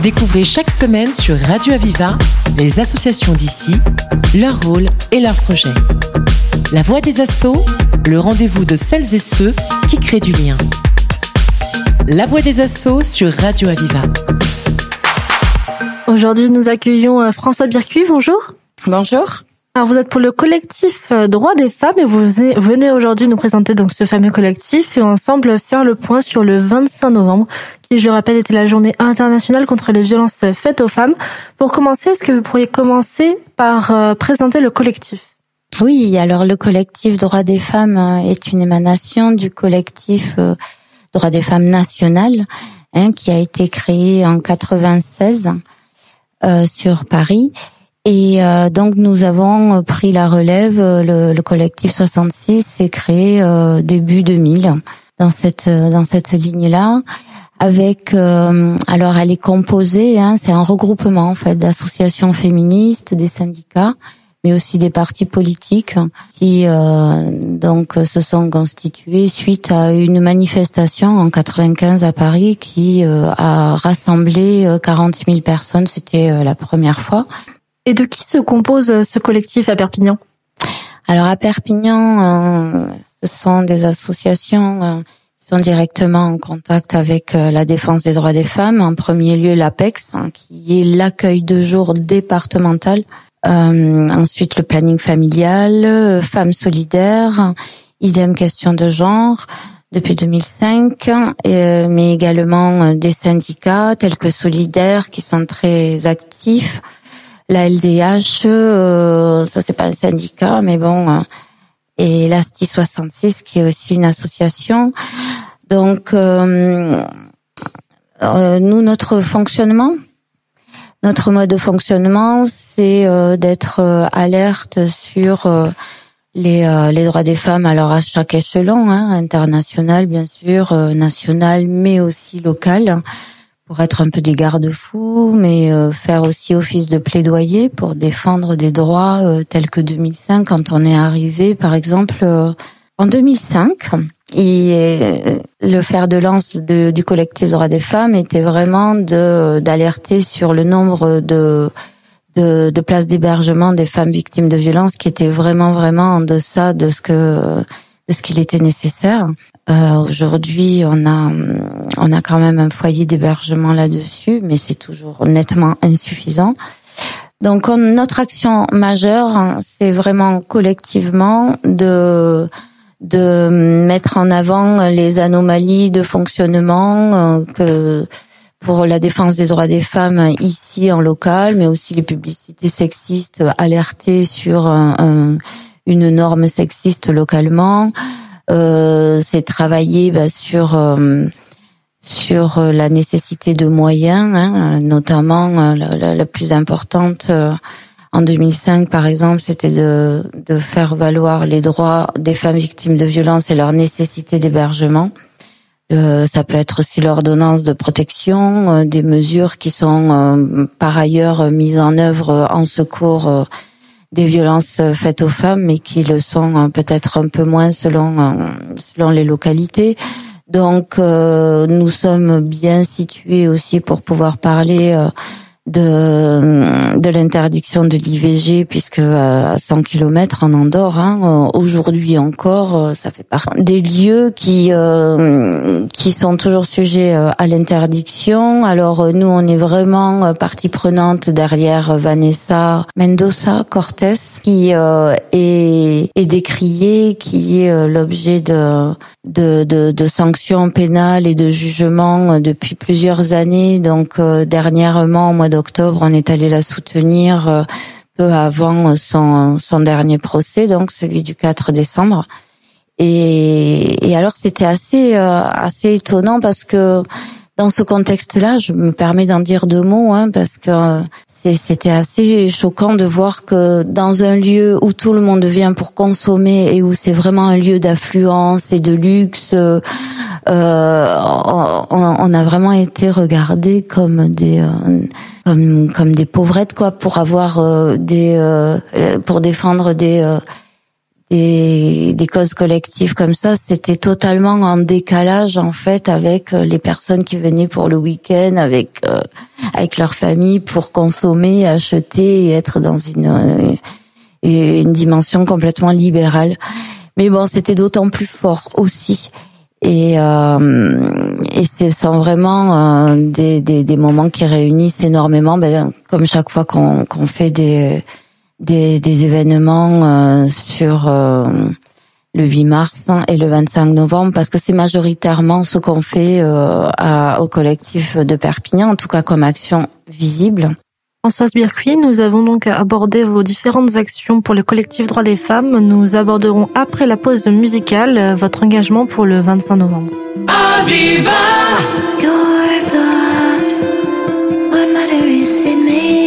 Découvrez chaque semaine sur Radio Aviva les associations d'ici, leur rôle et leurs projets. La voix des assauts, le rendez-vous de celles et ceux qui créent du lien. La voix des assauts sur Radio Aviva. Aujourd'hui, nous accueillons euh, François Bircuy. Bonjour. Bonjour. Alors, vous êtes pour le collectif euh, Droits des femmes et vous venez aujourd'hui nous présenter donc ce fameux collectif et ensemble faire le point sur le 25 novembre, qui, je le rappelle, était la journée internationale contre les violences faites aux femmes. Pour commencer, est-ce que vous pourriez commencer par euh, présenter le collectif? Oui, alors le collectif Droits des femmes est une émanation du collectif Droits des femmes national hein, qui a été créé en 96 euh, sur Paris. Et euh, donc nous avons pris la relève. Le, le collectif 66 s'est créé euh, début 2000 dans cette dans cette ligne-là. Avec alors elle est composée, hein, c'est un regroupement en fait d'associations féministes, des syndicats, mais aussi des partis politiques qui euh, donc se sont constitués suite à une manifestation en 95 à Paris qui euh, a rassemblé 40 euh, 000 personnes. C'était la première fois. Et de qui se compose ce collectif à Perpignan? Alors à Perpignan, ce sont des associations qui sont directement en contact avec la défense des droits des femmes. En premier lieu, l'APEX, hein, qui est l'accueil de jour départemental euh, ensuite, le planning familial, euh, femmes solidaires, idem question de genre depuis 2005, euh, mais également des syndicats tels que Solidaires qui sont très actifs. La LDH, ça c'est pas un syndicat, mais bon, et l'ASTI 66 qui est aussi une association. Donc, nous, notre fonctionnement, notre mode de fonctionnement, c'est euh, d'être euh, alerte sur euh, les, les droits des femmes, alors à chaque échelon, hein, international bien sûr, national, mais aussi local, pour être un peu des garde-fous, mais faire aussi office de plaidoyer pour défendre des droits tels que 2005, quand on est arrivé, par exemple, en 2005 et euh, le fer de lance du collectif droits des femmes était vraiment d'alerter sur le nombre de de, places d'hébergement des femmes victimes de violences qui étaient vraiment vraiment en deçà de ce que de ce qu'il était nécessaire. Euh, Aujourd'hui, on a on a quand même un foyer d'hébergement là-dessus, mais c'est toujours nettement insuffisant. Donc notre action majeure, hein, c'est vraiment collectivement de de mettre en avant les anomalies de fonctionnement euh, que pour la défense des droits des femmes ici en local, mais aussi les publicités sexistes alertées sur une norme sexiste localement. Euh, c'est travailler bah, sur euh, sur la nécessité de moyens, hein, notamment la, la, plus importante en 2005, par exemple, c'était de, de faire valoir les droits des femmes victimes de violences et leur nécessité d'hébergement. Euh, ça peut être aussi l'ordonnance de protection, euh, des mesures qui sont euh, par ailleurs mises en œuvre en secours des violences faites aux femmes, mais qui le sont peut-être un peu moins selon selon les localités. Donc nous sommes bien situés aussi pour pouvoir parler de, de l'interdiction de l'IVG puisque à 100 km en Andorre, hein, euh, aujourd'hui encore, euh, ça fait partie des lieux qui euh, qui sont toujours sujets à l'interdiction. Alors nous, on est vraiment partie prenante derrière Vanessa Mendoza Cortés qui est, est décriée, qui est l'objet de, de, de sanctions pénales et de jugements depuis plusieurs années. Donc dernièrement, d'octobre, on est allé la soutenir euh, peu avant son, son dernier procès, donc celui du 4 décembre. Et, et alors c'était assez euh, assez étonnant parce que dans ce contexte-là, je me permets d'en dire deux mots, hein, parce que euh, c'était assez choquant de voir que dans un lieu où tout le monde vient pour consommer et où c'est vraiment un lieu d'affluence et de luxe, euh, on, on, a vraiment été regardés comme des euh, comme comme des pauvrettes quoi pour avoir euh, des euh, pour défendre des des, des causes collectives comme ça, c'était totalement en décalage en fait avec les personnes qui venaient pour le week-end, avec avec leur famille pour consommer, acheter et être dans une une dimension complètement libérale. Mais bon, c'était d'autant plus fort aussi. Et, euh, et ce sont vraiment euh, des, des, des, moments qui réunissent énormément, ben, comme chaque fois qu'on qu'on fait des, des, des événements euh, sur euh, le 8 mars et le 25 novembre, parce que c'est majoritairement ce qu'on fait euh, à, au collectif de Perpignan, en tout cas comme action visible. Françoise Bircuit, nous avons donc abordé vos différentes actions pour le collectif Droits des femmes. Nous aborderons après la pause musicale euh, votre engagement pour le 25 novembre. Aviva Your blood, what matter is it made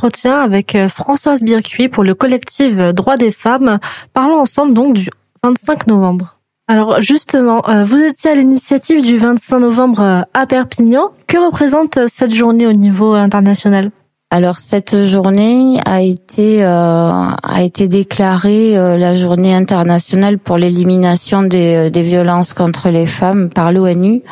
entretien avec euh, Françoise Bircuit pour le collectif euh, Droits des femmes. Parlons ensemble donc du 25 novembre. Alors justement, euh, vous étiez à l'initiative du 25 novembre euh, à Perpignan. Que représente euh, cette journée au niveau international? Alors cette journée a été a été déclarée la journée internationale pour l'élimination des, des violences contre les femmes par l'ONU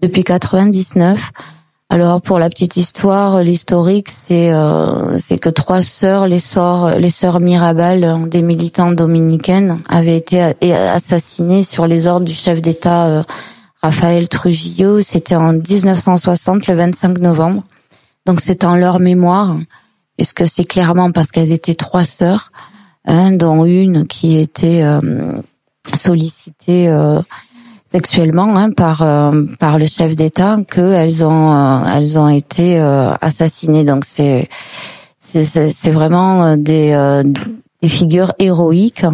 depuis 99. Alors pour la petite histoire, l'historique, c'est euh, c'est que trois sœurs, les sœurs les sœurs Mirabal, des militantes dominicaines, avaient été assassinées sur les ordres du chef d'État euh, Raphaël Trujillo. C'était en 1960, le 25 novembre. Donc c'est en leur mémoire, puisque c'est clairement parce qu'elles étaient trois sœurs, hein, dont une qui était euh, sollicitée sexuellement hein, par euh, par le chef d'État qu'elles ont euh, elles ont été euh, assassinées. Donc c'est c'est vraiment des des figures héroïques.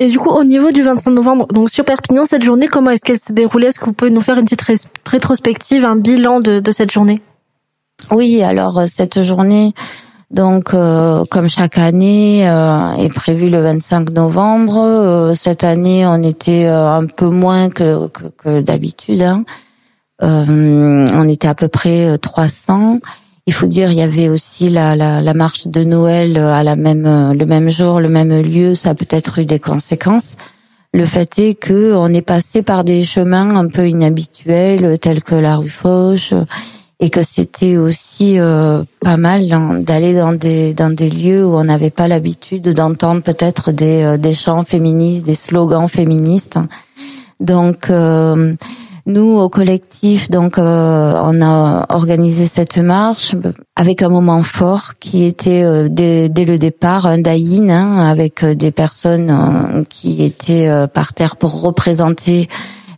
Et du coup, au niveau du 25 novembre, donc sur Perpignan, cette journée, comment est-ce qu'elle s'est déroulée Est-ce que vous pouvez nous faire une petite rétrospective, un bilan de, de cette journée? Oui, alors cette journée, donc, euh, comme chaque année, euh, est prévu le 25 novembre. Euh, cette année, on était un peu moins que, que, d'habitude. Hein. on était à peu près 300. Il faut dire, il y avait aussi la, la, la marche de Noël à la même le même jour, le même lieu. Ça a peut-être eu des conséquences. Le fait est que on est passé par des chemins un peu inhabituels, tels que la rue Fauche et que c'était aussi euh, pas mal d'aller dans des dans des lieux où on n'avait pas l'habitude d'entendre peut-être des euh, des chants féministes, des slogans féministes. Donc euh, nous au collectif, donc on a organisé cette marche avec un moment fort qui était dès, dès, le départ un daïn hein, avec des personnes qui étaient par terre pour représenter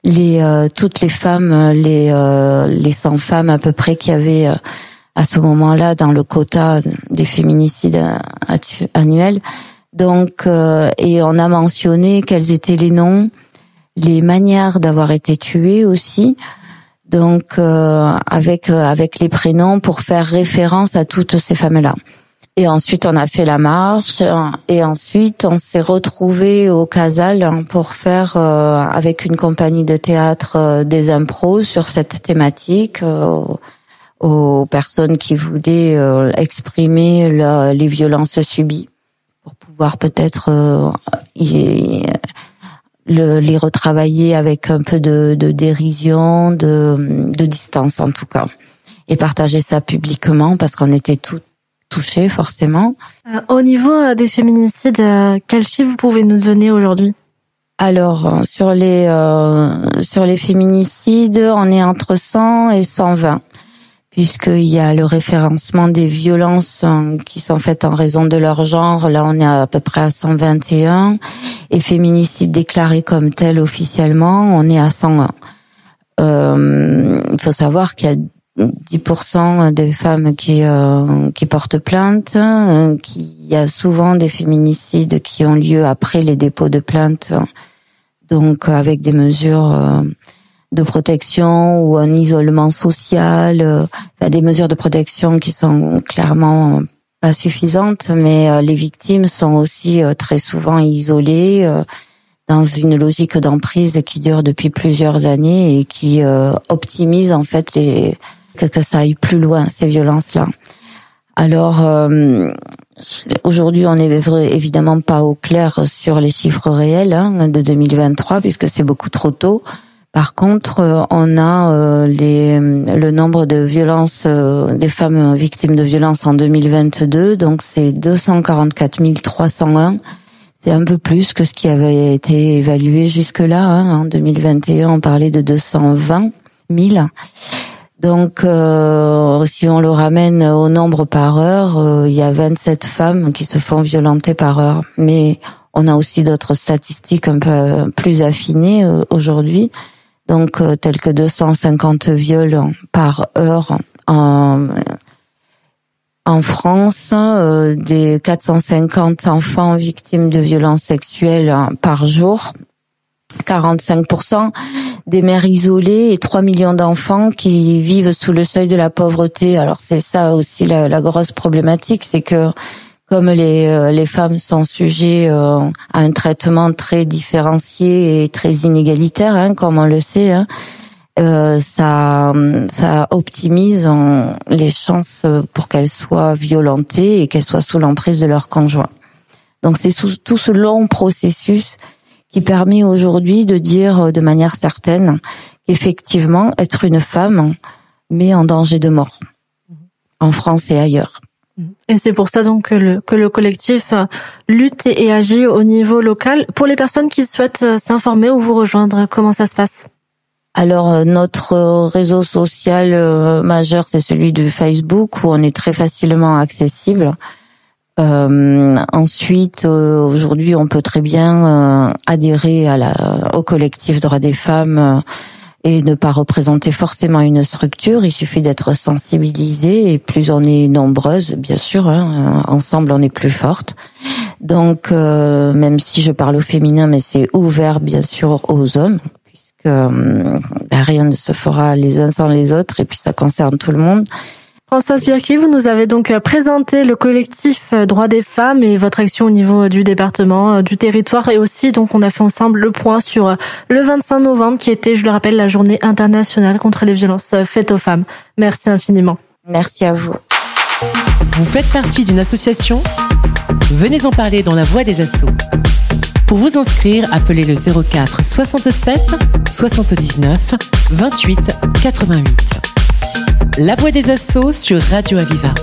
les euh, toutes les femmes, euh, les euh, les 100 femmes à peu près qui avaient à ce moment-là dans le quota des féminicides annuels. Donc et on a mentionné quels étaient les noms, les manières d'avoir été tuées aussi. Donc avec avec les prénoms pour faire référence à toutes ces femmes-là. Et ensuite, on a fait la marche. Et ensuite, on s'est retrouvé au Casal pour faire, euh, avec une compagnie de théâtre, euh, des impros sur cette thématique euh, aux personnes qui voulaient exprimer les violences subies pour pouvoir peut-être les retravailler avec un peu de, de dérision, de, de distance en tout cas, et partager ça publiquement parce qu'on était toutes touché forcément. Euh, au niveau euh, des féminicides, euh, quel chiffre vous pouvez nous donner aujourd'hui? Alors sur les sur les féminicides, on est entre 100 et 120 puisqu'il y a le référencement des violences qui sont faites en raison de leur genre. Là, on est à peu près à 121. Et féminicides déclarés comme tels officiellement, on est à 101. Euh, il faut savoir qu'il y a 10% des femmes qui euh, qui portent plainte, euh, qu'il y a souvent des féminicides qui ont lieu après les dépôts de plainte, donc avec des mesures euh, de protection ou un isolement social, des mesures de protection qui sont clairement pas suffisantes, mais les victimes sont aussi très souvent isolées dans une logique d'emprise qui dure depuis plusieurs années et qui optimise en fait les que, ça aille plus loin, ces violences-là. Alors, euh, aujourd'hui, on n'est évidemment pas au clair sur les chiffres réels hein, de 2023, puisque c'est beaucoup trop tôt. Par contre, euh, on a euh, le nombre de violences des femmes victimes de violences en 2022, donc c'est 244 301. C'est un peu plus que ce qui avait été évalué jusque-là. Hein. En 2021, on parlait de 220 000. Donc, euh, si on le ramène au nombre par heure, euh, il y a 27 femmes qui se font violenter par heure. Mais on a aussi d'autres statistiques un peu plus affinées euh, aujourd'hui, donc telles que 250 viols par heure en, en France, des 450 enfants victimes de violences sexuelles par jour 45% des mères isolées et 3 millions d'enfants qui vivent sous le seuil de la pauvreté. Alors c'est ça aussi la, grosse problématique, c'est que comme les, euh, les femmes sont sujets euh, à un traitement très différencié et très inégalitaire, hein, comme on le sait, hein, euh, ça, ça optimise les chances pour qu'elles soient violentées et qu'elles soient sous l'emprise de leur conjoint. Donc c'est tout ce long processus qui permet aujourd'hui de dire de manière certaine qu'effectivement être une femme met en danger de mort en France et ailleurs. Et c'est pour ça donc que le, que le collectif lutte et agit au niveau local. Pour les personnes qui souhaitent s'informer ou vous rejoindre, comment ça se passe? Alors euh, notre réseau social euh, majeur c'est celui de Facebook où on est très facilement accessible. Euh, ensuite, aujourd'hui, on peut très bien adhérer à la, au collectif droits des femmes et ne pas représenter forcément une structure. Il suffit d'être sensibilisé et plus on est nombreuses, bien sûr, hein, ensemble on est plus forte. Donc, même si je parle au féminin, mais c'est ouvert bien sûr aux hommes, euh, ben, rien ne se fera les uns sans les autres et puis ça concerne tout le monde. Françoise Birki, vous nous avez donc euh, présenté le collectif euh, Droits des femmes et votre action au niveau du département, du territoire et aussi donc on a fait ensemble le point sur le 25 novembre qui était, je le rappelle, la journée internationale contre les violences faites aux femmes. Merci infiniment. Merci à vous. Vous faites partie d'une association? Venez en parler dans la voix des assauts. Pour vous inscrire, appelez le 04 67 79 28 88. La voix des assauts sur Radio Aviva.